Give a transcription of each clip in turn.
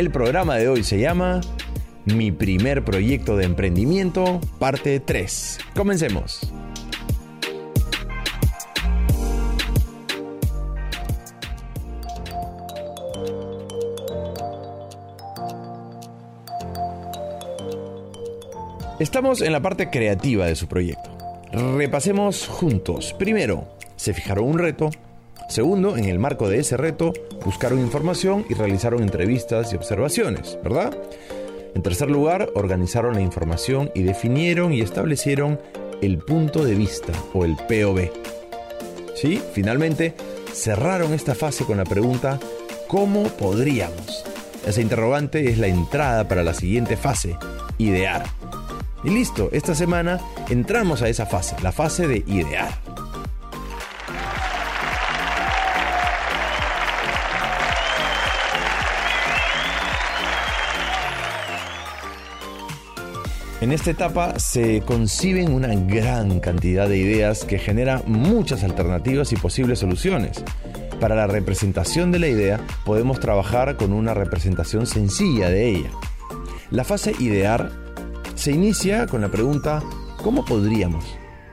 El programa de hoy se llama Mi primer proyecto de emprendimiento, parte 3. Comencemos. Estamos en la parte creativa de su proyecto. Repasemos juntos. Primero, se fijaron un reto. Segundo, en el marco de ese reto, buscaron información y realizaron entrevistas y observaciones, ¿verdad? En tercer lugar, organizaron la información y definieron y establecieron el punto de vista o el POV. ¿Sí? Finalmente, cerraron esta fase con la pregunta ¿cómo podríamos? Esa interrogante es la entrada para la siguiente fase, idear. Y listo, esta semana entramos a esa fase, la fase de idear. En esta etapa se conciben una gran cantidad de ideas que genera muchas alternativas y posibles soluciones. Para la representación de la idea podemos trabajar con una representación sencilla de ella. La fase idear se inicia con la pregunta ¿cómo podríamos?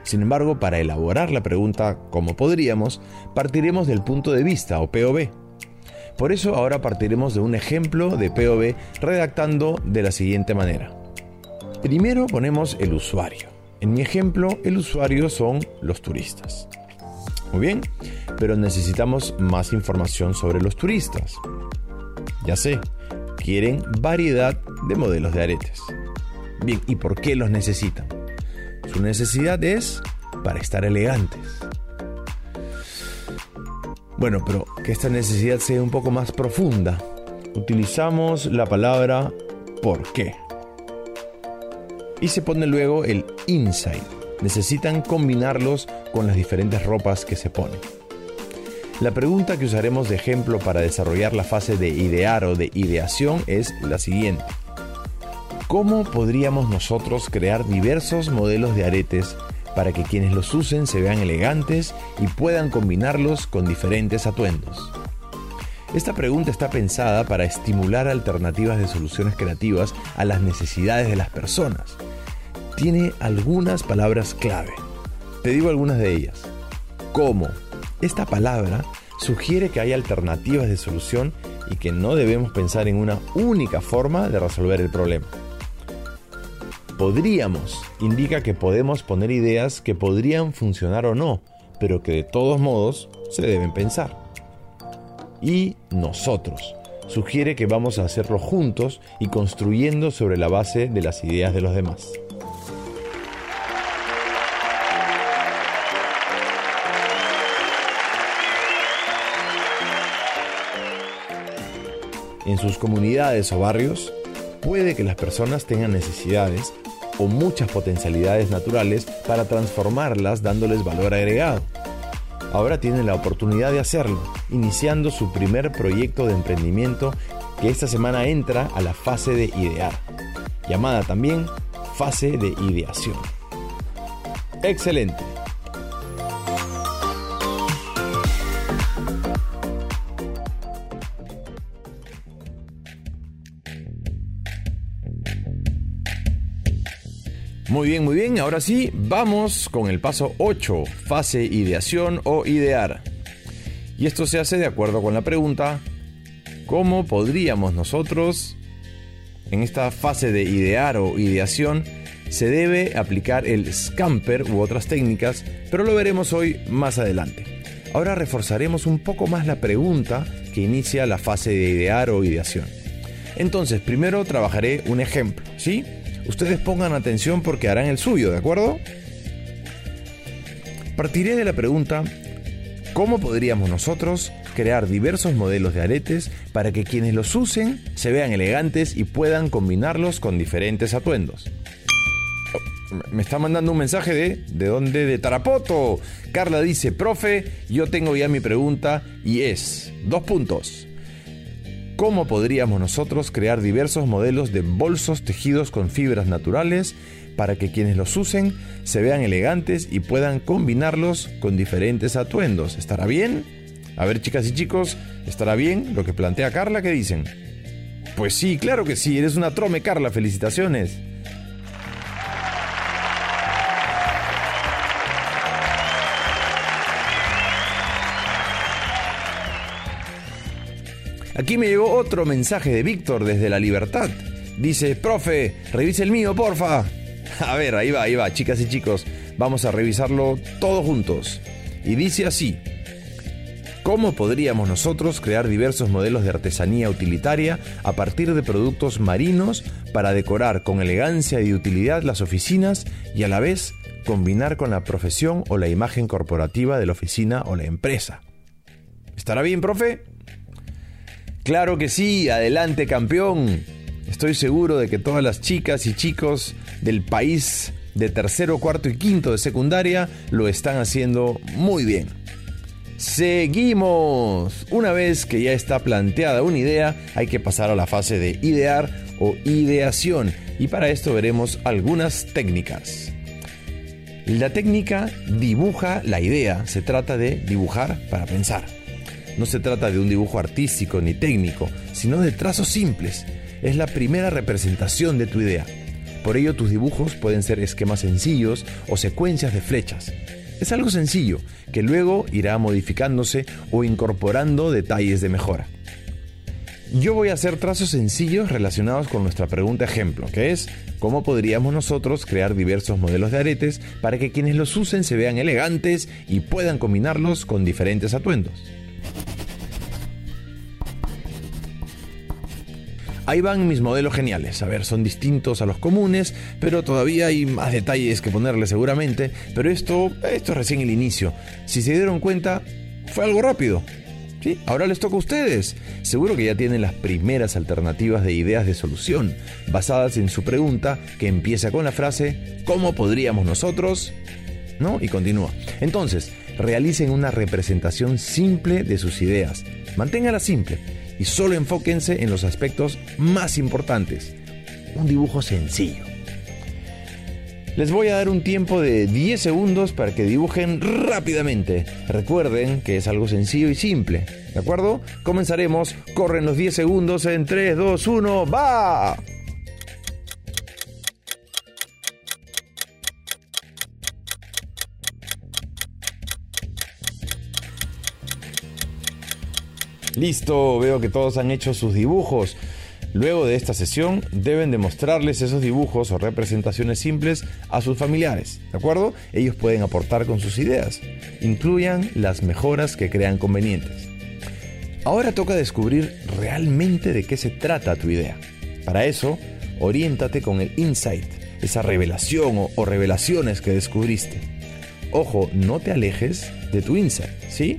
Sin embargo, para elaborar la pregunta ¿cómo podríamos? partiremos del punto de vista o POV. Por eso ahora partiremos de un ejemplo de POV redactando de la siguiente manera. Primero ponemos el usuario. En mi ejemplo, el usuario son los turistas. Muy bien, pero necesitamos más información sobre los turistas. Ya sé, quieren variedad de modelos de aretes. Bien, ¿y por qué los necesitan? Su necesidad es para estar elegantes. Bueno, pero que esta necesidad sea un poco más profunda, utilizamos la palabra ¿por qué? Y se pone luego el insight. Necesitan combinarlos con las diferentes ropas que se ponen. La pregunta que usaremos de ejemplo para desarrollar la fase de idear o de ideación es la siguiente. ¿Cómo podríamos nosotros crear diversos modelos de aretes para que quienes los usen se vean elegantes y puedan combinarlos con diferentes atuendos? Esta pregunta está pensada para estimular alternativas de soluciones creativas a las necesidades de las personas. Tiene algunas palabras clave. Te digo algunas de ellas. ¿Cómo? Esta palabra sugiere que hay alternativas de solución y que no debemos pensar en una única forma de resolver el problema podríamos indica que podemos poner ideas que podrían funcionar o no, pero que de todos modos se deben pensar. Y nosotros sugiere que vamos a hacerlo juntos y construyendo sobre la base de las ideas de los demás. En sus comunidades o barrios, puede que las personas tengan necesidades o muchas potencialidades naturales para transformarlas dándoles valor agregado. Ahora tienen la oportunidad de hacerlo, iniciando su primer proyecto de emprendimiento que esta semana entra a la fase de idear, llamada también fase de ideación. Excelente. Muy bien, muy bien. Ahora sí, vamos con el paso 8, fase ideación o idear. Y esto se hace de acuerdo con la pregunta, ¿cómo podríamos nosotros, en esta fase de idear o ideación, se debe aplicar el scamper u otras técnicas, pero lo veremos hoy más adelante. Ahora reforzaremos un poco más la pregunta que inicia la fase de idear o ideación. Entonces, primero trabajaré un ejemplo, ¿sí? Ustedes pongan atención porque harán el suyo, ¿de acuerdo? Partiré de la pregunta, ¿cómo podríamos nosotros crear diversos modelos de aretes para que quienes los usen se vean elegantes y puedan combinarlos con diferentes atuendos? Oh, me está mandando un mensaje de ¿de dónde? De Tarapoto. Carla dice, profe, yo tengo ya mi pregunta y es, dos puntos. ¿Cómo podríamos nosotros crear diversos modelos de bolsos tejidos con fibras naturales para que quienes los usen se vean elegantes y puedan combinarlos con diferentes atuendos? ¿Estará bien? A ver chicas y chicos, ¿estará bien lo que plantea Carla? ¿Qué dicen? Pues sí, claro que sí, eres una trome, Carla, felicitaciones. Aquí me llegó otro mensaje de Víctor desde La Libertad. Dice, profe, revise el mío, porfa. A ver, ahí va, ahí va, chicas y chicos. Vamos a revisarlo todos juntos. Y dice así. ¿Cómo podríamos nosotros crear diversos modelos de artesanía utilitaria a partir de productos marinos para decorar con elegancia y utilidad las oficinas y a la vez combinar con la profesión o la imagen corporativa de la oficina o la empresa? ¿Estará bien, profe? Claro que sí, adelante campeón. Estoy seguro de que todas las chicas y chicos del país de tercero, cuarto y quinto de secundaria lo están haciendo muy bien. Seguimos. Una vez que ya está planteada una idea, hay que pasar a la fase de idear o ideación y para esto veremos algunas técnicas. La técnica dibuja la idea, se trata de dibujar para pensar. No se trata de un dibujo artístico ni técnico, sino de trazos simples. Es la primera representación de tu idea. Por ello tus dibujos pueden ser esquemas sencillos o secuencias de flechas. Es algo sencillo, que luego irá modificándose o incorporando detalles de mejora. Yo voy a hacer trazos sencillos relacionados con nuestra pregunta ejemplo, que es cómo podríamos nosotros crear diversos modelos de aretes para que quienes los usen se vean elegantes y puedan combinarlos con diferentes atuendos. Ahí van mis modelos geniales. A ver, son distintos a los comunes, pero todavía hay más detalles que ponerle seguramente. Pero esto, esto es recién el inicio. Si se dieron cuenta, fue algo rápido. ¿Sí? Ahora les toca a ustedes. Seguro que ya tienen las primeras alternativas de ideas de solución, basadas en su pregunta que empieza con la frase ¿Cómo podríamos nosotros? ¿No? Y continúa. Entonces, realicen una representación simple de sus ideas. Manténgala simple y solo enfóquense en los aspectos más importantes. Un dibujo sencillo. Les voy a dar un tiempo de 10 segundos para que dibujen rápidamente. Recuerden que es algo sencillo y simple. ¿De acuerdo? Comenzaremos. Corren los 10 segundos en 3, 2, 1. ¡Va! Listo, veo que todos han hecho sus dibujos. Luego de esta sesión deben demostrarles esos dibujos o representaciones simples a sus familiares, ¿de acuerdo? Ellos pueden aportar con sus ideas. Incluyan las mejoras que crean convenientes. Ahora toca descubrir realmente de qué se trata tu idea. Para eso, oriéntate con el insight, esa revelación o, o revelaciones que descubriste. Ojo, no te alejes de tu insight, ¿sí?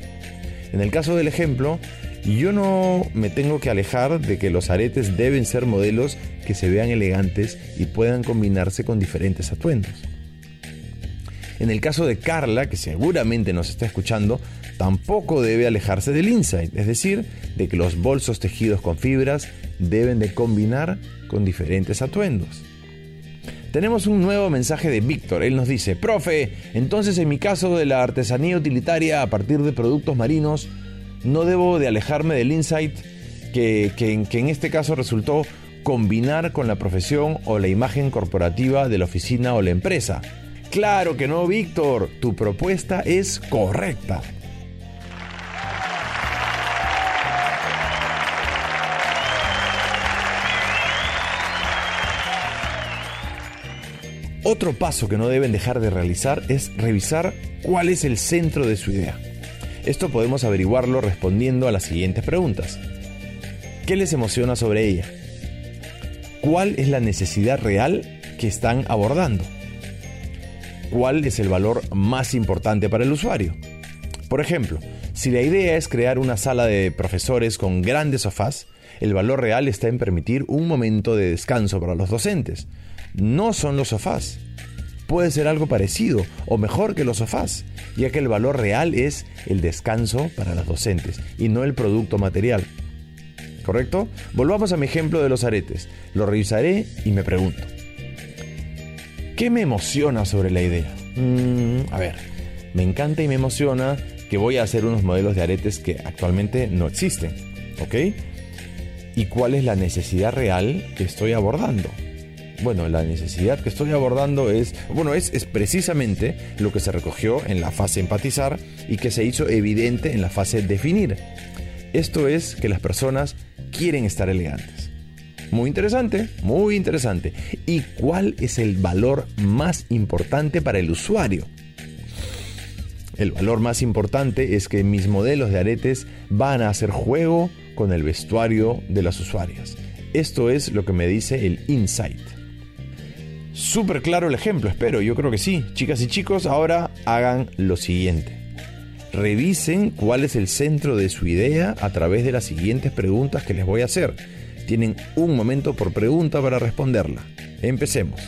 En el caso del ejemplo, yo no me tengo que alejar de que los aretes deben ser modelos que se vean elegantes y puedan combinarse con diferentes atuendos. En el caso de Carla, que seguramente nos está escuchando, tampoco debe alejarse del insight, es decir, de que los bolsos tejidos con fibras deben de combinar con diferentes atuendos. Tenemos un nuevo mensaje de Víctor. Él nos dice, profe, entonces en mi caso de la artesanía utilitaria a partir de productos marinos, no debo de alejarme del insight que, en este caso resultó combinar con la profesión o la imagen corporativa de la oficina o la empresa. Claro que no, Víctor, tu propuesta es correcta. Otro paso que no deben dejar de realizar es revisar cuál es el centro de su idea. Esto podemos averiguarlo respondiendo a las siguientes preguntas. ¿Qué les emociona sobre ella? ¿Cuál es la necesidad real que están abordando? ¿Cuál es el valor más importante para el usuario? Por ejemplo, si la idea es crear una sala de profesores con grandes sofás, el valor real está en permitir un momento de descanso para los docentes. No son los sofás, puede ser algo parecido o mejor que los sofás, ya que el valor real es el descanso para los docentes y no el producto material. ¿Correcto? Volvamos a mi ejemplo de los aretes. Lo revisaré y me pregunto. ¿Qué me emociona sobre la idea? Mm, a ver, me encanta y me emociona que voy a hacer unos modelos de aretes que actualmente no existen. ¿Ok? ¿Y cuál es la necesidad real que estoy abordando? Bueno, la necesidad que estoy abordando es, bueno, es, es, precisamente lo que se recogió en la fase empatizar y que se hizo evidente en la fase definir. Esto es que las personas quieren estar elegantes. Muy interesante, muy interesante. ¿Y cuál es el valor más importante para el usuario? El valor más importante es que mis modelos de aretes van a hacer juego con el vestuario de las usuarias. Esto es lo que me dice el insight. Súper claro el ejemplo, espero, yo creo que sí. Chicas y chicos, ahora hagan lo siguiente. Revisen cuál es el centro de su idea a través de las siguientes preguntas que les voy a hacer. Tienen un momento por pregunta para responderla. Empecemos.